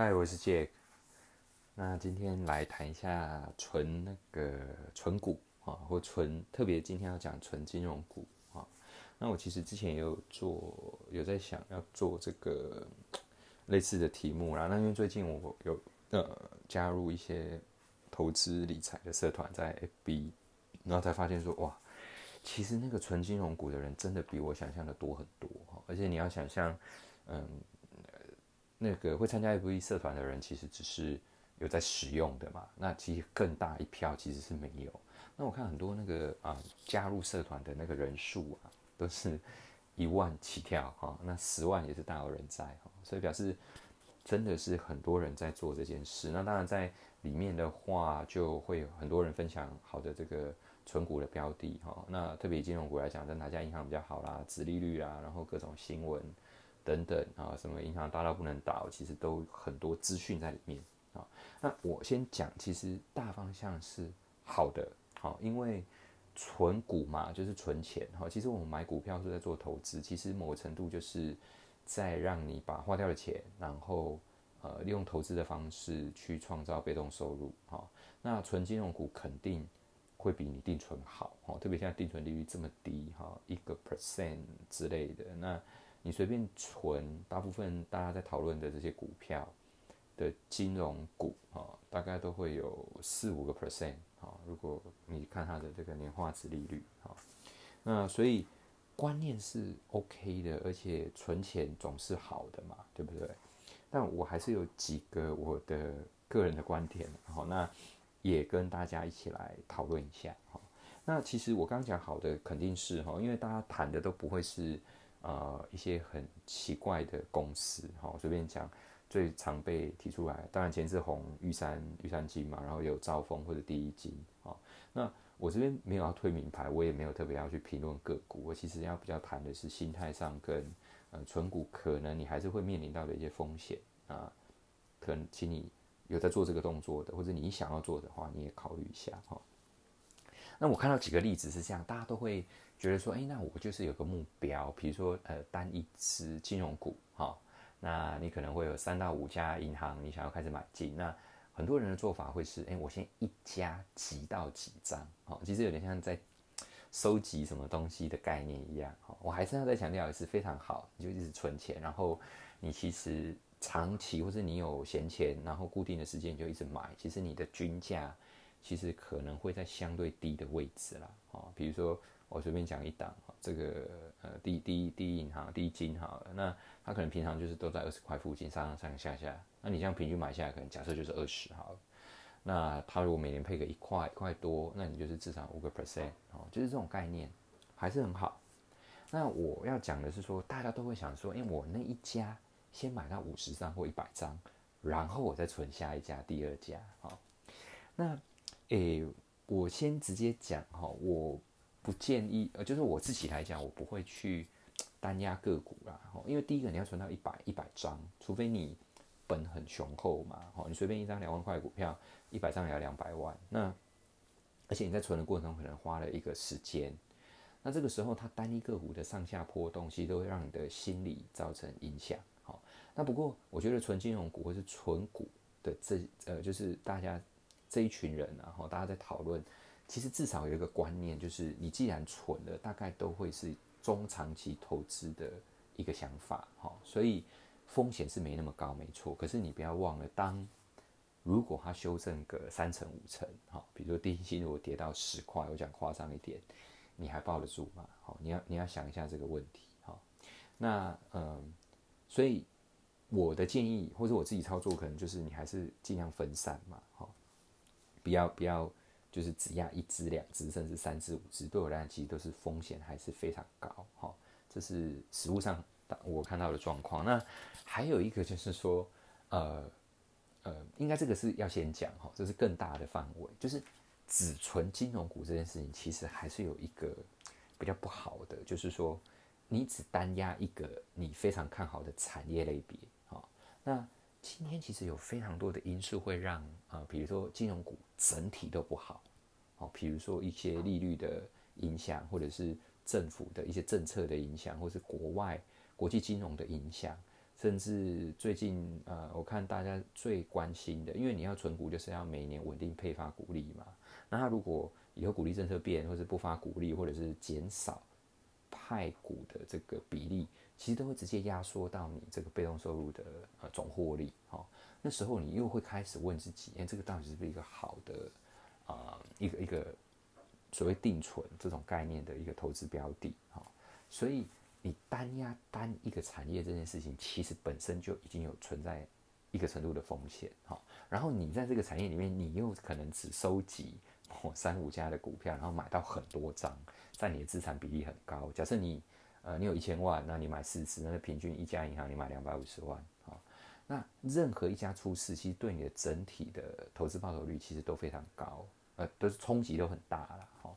嗨，我是 Jack。那今天来谈一下纯那个纯股啊，或纯特别今天要讲纯金融股啊。那我其实之前也有做，有在想要做这个类似的题目啦。那因为最近我有呃加入一些投资理财的社团在 FB，然后才发现说哇，其实那个纯金融股的人真的比我想象的多很多哈。而且你要想象，嗯。那个会参加 F 一社团的人，其实只是有在使用的嘛。那其实更大一票其实是没有。那我看很多那个啊加入社团的那个人数啊，都是一万起跳哈。那十万也是大有人在哈。所以表示真的是很多人在做这件事。那当然在里面的话，就会有很多人分享好的这个存股的标的哈。那特别金融股来讲，在哪家银行比较好啦，殖利率啊，然后各种新闻。等等啊，什么银行大到不能倒，其实都很多资讯在里面啊。那我先讲，其实大方向是好的，好，因为存股嘛，就是存钱哈。其实我们买股票是在做投资，其实某程度就是在让你把花掉的钱，然后呃利用投资的方式去创造被动收入哈。那存金融股肯定会比你定存好哈，特别现在定存利率这么低哈，一个 percent 之类的那。你随便存，大部分大家在讨论的这些股票的金融股啊，大概都会有四五个 percent 啊。如果你看它的这个年化值利率啊，那所以观念是 OK 的，而且存钱总是好的嘛，对不对？但我还是有几个我的个人的观点，好，那也跟大家一起来讨论一下哈。那其实我刚讲好的肯定是哈，因为大家谈的都不会是。呃，一些很奇怪的公司，哈，随便讲，最常被提出来，当然钱志宏、玉山、玉山金嘛，然后有兆丰或者第一金，啊，那我这边没有要推名牌，我也没有特别要去评论个股，我其实要比较谈的是心态上跟呃纯股可能你还是会面临到的一些风险啊，可能请你有在做这个动作的，或者你想要做的话，你也考虑一下哈。那我看到几个例子是这样，大家都会觉得说，哎，那我就是有个目标，比如说，呃，单一支金融股，哈，那你可能会有三到五家银行，你想要开始买进。那很多人的做法会是，哎，我先一家集到几张，哈，其实有点像在收集什么东西的概念一样，哈。我还是要再强调的是，非常好，你就一直存钱，然后你其实长期或者你有闲钱，然后固定的时间你就一直买，其实你的均价。其实可能会在相对低的位置啦，哦，比如说我随便讲一档，这个呃第第第一银行第一金好了，那它可能平常就是都在二十块附近上上下下，那你这样平均买下来，可能假设就是二十好了，那它如果每年配个一块一块多，那你就是至少五个 percent 哦，就是这种概念还是很好。那我要讲的是说，大家都会想说，因为我那一家先买到五十张或一百张，然后我再存下一家第二家，好，那。诶，我先直接讲哈，我不建议，呃，就是我自己来讲，我不会去单压个股啦，因为第一个你要存到一百一百张，除非你本很雄厚嘛，哈，你随便一张两万块股票，一百张也要两百万，那而且你在存的过程中可能花了一个时间，那这个时候它单一个股的上下波动，其实都会让你的心理造成影响，好，那不过我觉得纯金融股或是纯股的这呃，就是大家。这一群人，然后大家在讨论，其实至少有一个观念，就是你既然存了，大概都会是中长期投资的一个想法，哈，所以风险是没那么高，没错。可是你不要忘了，当如果它修正个三成五成，哈，比如说第一期如果跌到十块，我讲夸张一点，你还抱得住吗？好，你要你要想一下这个问题，哈。那嗯，所以我的建议或者我自己操作，可能就是你还是尽量分散嘛，哈。不要不要，就是只压一只、两只，甚至三只、五只，对我来讲，其实都是风险还是非常高。哈，这是实物上我看到的状况。那还有一个就是说，呃呃，应该这个是要先讲哈，这是更大的范围，就是只存金融股这件事情，其实还是有一个比较不好的，就是说你只单压一个你非常看好的产业类别，哈，那。今天其实有非常多的因素会让啊，比如说金融股整体都不好，哦，比如说一些利率的影响，或者是政府的一些政策的影响，或是国外国际金融的影响，甚至最近呃，我看大家最关心的，因为你要存股就是要每年稳定配发股利嘛。那他如果以后股利政策变，或是不发股利，或者是减少派股的这个比例，其实都会直接压缩到你这个被动收入的呃总获利。哈，那时候你又会开始问自己，哎，这个到底是不是一个好的啊一个一个所谓定存这种概念的一个投资标的？哈，所以你单压单一个产业这件事情，其实本身就已经有存在一个程度的风险。哈，然后你在这个产业里面，你又可能只收集。三五家的股票，然后买到很多张，占你的资产比例很高。假设你，呃，你有一千万，那你买四次，那平均一家银行你买两百五十万，啊，那任何一家出事，其实对你的整体的投资报酬率其实都非常高，呃，都是冲击都很大了，哈。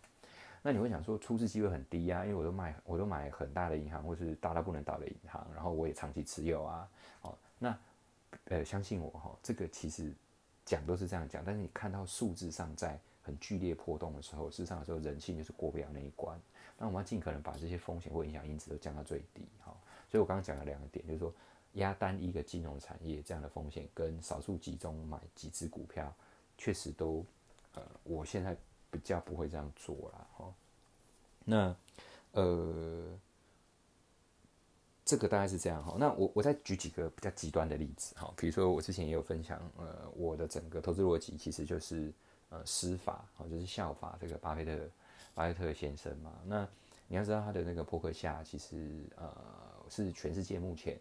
那你会想说出事机会很低啊？因为我都买，我都买很大的银行，或是大到不能倒的银行，然后我也长期持有啊，哦，那，呃，相信我哈，这个其实讲都是这样讲，但是你看到数字上在。很剧烈波动的时候，事实上的时候人性就是过不了那一关。那我们要尽可能把这些风险或影响因子都降到最低，哈。所以我刚刚讲了两个点，就是说压单一个金融产业这样的风险，跟少数集中买几只股票，确实都，呃，我现在比较不会这样做了，哈。那，呃，这个大概是这样，哈。那我我再举几个比较极端的例子，哈。比如说我之前也有分享，呃，我的整个投资逻辑其实就是。呃，司法哦，就是效法这个巴菲特，巴菲特先生嘛。那你要知道他的那个扑克下，其实呃是全世界目前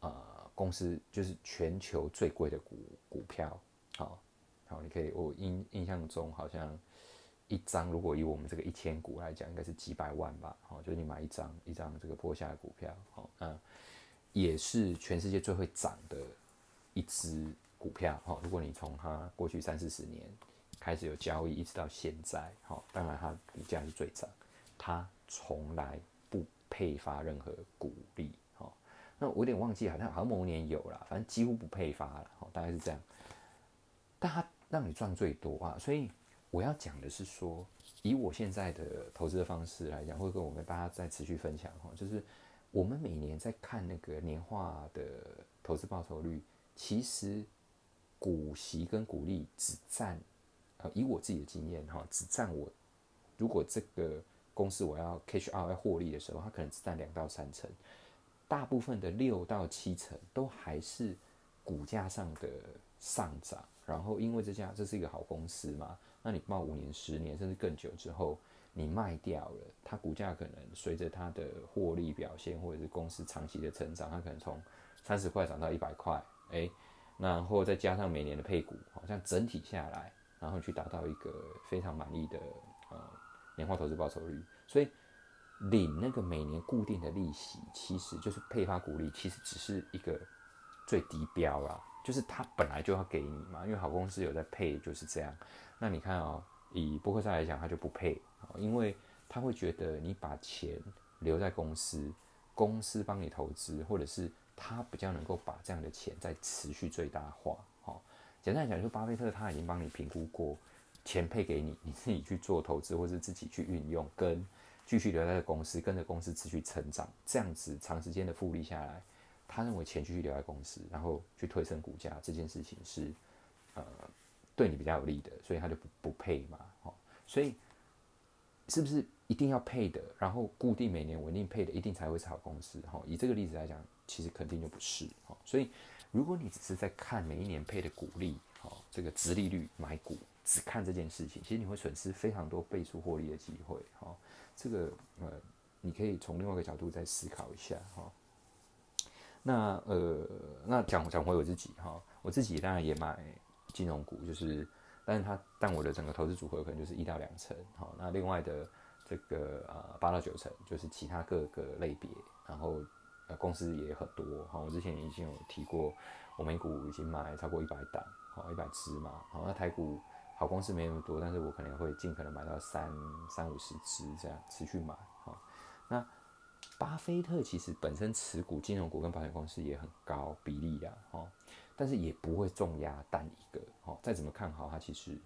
呃公司就是全球最贵的股股票。好，好，你可以我印印象中好像一张，如果以我们这个一千股来讲，应该是几百万吧。好，就是你买一张一张这个扑克下的股票，好，那也是全世界最会涨的一只股票。好，如果你从它过去三四十年。开始有交易，一直到现在，好，当然它股价是最涨，它从来不配发任何股利，好，那我有点忘记，好像好像某年有了，反正几乎不配发了，好，大概是这样。但它让你赚最多啊，所以我要讲的是说，以我现在的投资的方式来讲，会跟我们大家再持续分享哈，就是我们每年在看那个年化的投资报酬率，其实股息跟股利只占。呃，以我自己的经验哈，只占我如果这个公司我要 cash out 要获利的时候，它可能只占两到三成，大部分的六到七成都还是股价上的上涨。然后因为这家这是一个好公司嘛，那你报五年、十年甚至更久之后，你卖掉了，它股价可能随着它的获利表现或者是公司长期的成长，它可能从三十块涨到一百块，哎，然后再加上每年的配股，好像整体下来。然后去达到一个非常满意的呃年化投资报酬率，所以领那个每年固定的利息，其实就是配发股利，其实只是一个最低标啦，就是他本来就要给你嘛，因为好公司有在配就是这样。那你看哦，以波克夏来讲，他就不配，因为他会觉得你把钱留在公司，公司帮你投资，或者是他比较能够把这样的钱再持续最大化。简单讲，就巴菲特他已经帮你评估过，钱配给你，你自己去做投资，或是自己去运用，跟继续留在公司，跟着公司持续成长，这样子长时间的复利下来，他认为钱继续留在公司，然后去推升股价这件事情是，呃，对你比较有利的，所以他就不不配嘛，哦，所以是不是一定要配的，然后固定每年稳定配的，一定才会是好公司？哈，以这个例子来讲，其实肯定就不是，哈，所以。如果你只是在看每一年配的股利，好，这个殖利率买股，只看这件事情，其实你会损失非常多倍数获利的机会，哈，这个呃，你可以从另外一个角度再思考一下，哈。那呃，那讲讲回我自己，哈，我自己当然也买金融股，就是，但是它但我的整个投资组合可能就是一到两成，好，那另外的这个呃八到九成就是其他各个类别，然后。呃，公司也很多哈，我之前已经有提过，我美股已经买超过一百档，好一百只嘛，好那台股好公司没那么多，但是我可能会尽可能买到三三五十只这样持续买，好，那巴菲特其实本身持股金融股跟保险公司也很高比例啊，哈，但是也不会重压单一个，哈，再怎么看好它，其实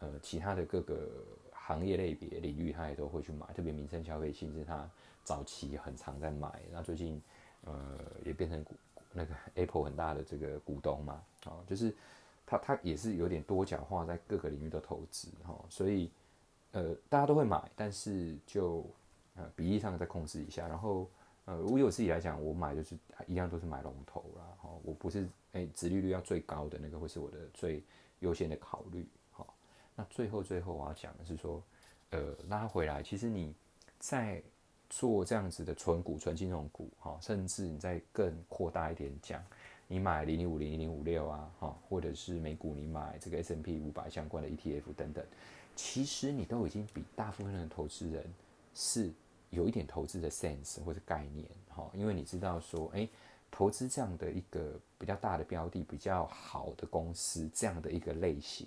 呃其他的各个行业类别领域他也都会去买，特别民生消费性是他。早期很常在买，那最近，呃，也变成股那个 Apple 很大的这个股东嘛，哦，就是他他也是有点多角化，在各个领域都投资哈，所以呃大家都会买，但是就呃比例上再控制一下，然后呃如果我自己来讲，我买就是一样都是买龙头啦，哦，我不是哎，殖利率要最高的那个会是我的最优先的考虑，那最后最后我要讲的是说，呃拉回来，其实你在。做这样子的纯股、纯金融股，哈，甚至你再更扩大一点讲，你买零零五零、零零五六啊，哈，或者是美股，你买这个 S M P 五百相关的 E T F 等等，其实你都已经比大部分的投资人是有一点投资的 sense 或者概念，哈，因为你知道说，诶，投资这样的一个比较大的标的、比较好的公司这样的一个类型，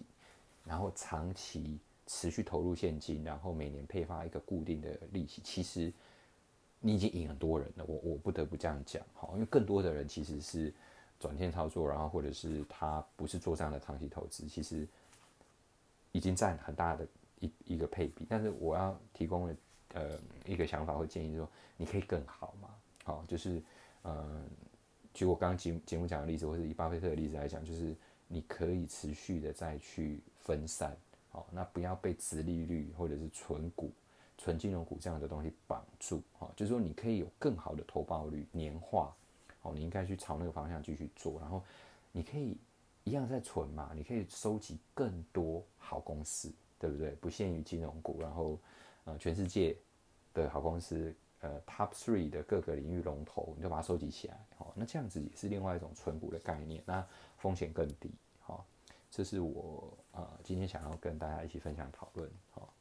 然后长期持续投入现金，然后每年配发一个固定的利息，其实。你已经赢很多人了，我我不得不这样讲哈，因为更多的人其实是转线操作，然后或者是他不是做这样的长期投资，其实已经占很大的一一个配比。但是我要提供的呃一个想法或建议，说你可以更好嘛，好，就是嗯，举我刚刚节节目讲的例子，或者以巴菲特的例子来讲，就是你可以持续的再去分散，好，那不要被殖利率或者是存股。纯金融股这样的东西绑住，哈，就是说你可以有更好的投报率，年化，哦，你应该去朝那个方向继续做，然后你可以一样在存嘛，你可以收集更多好公司，对不对？不限于金融股，然后呃，全世界的好公司，呃，top three 的各个领域龙头，你就把它收集起来，哦，那这样子也是另外一种存股的概念，那风险更低，好，这是我啊今天想要跟大家一起分享讨论，好。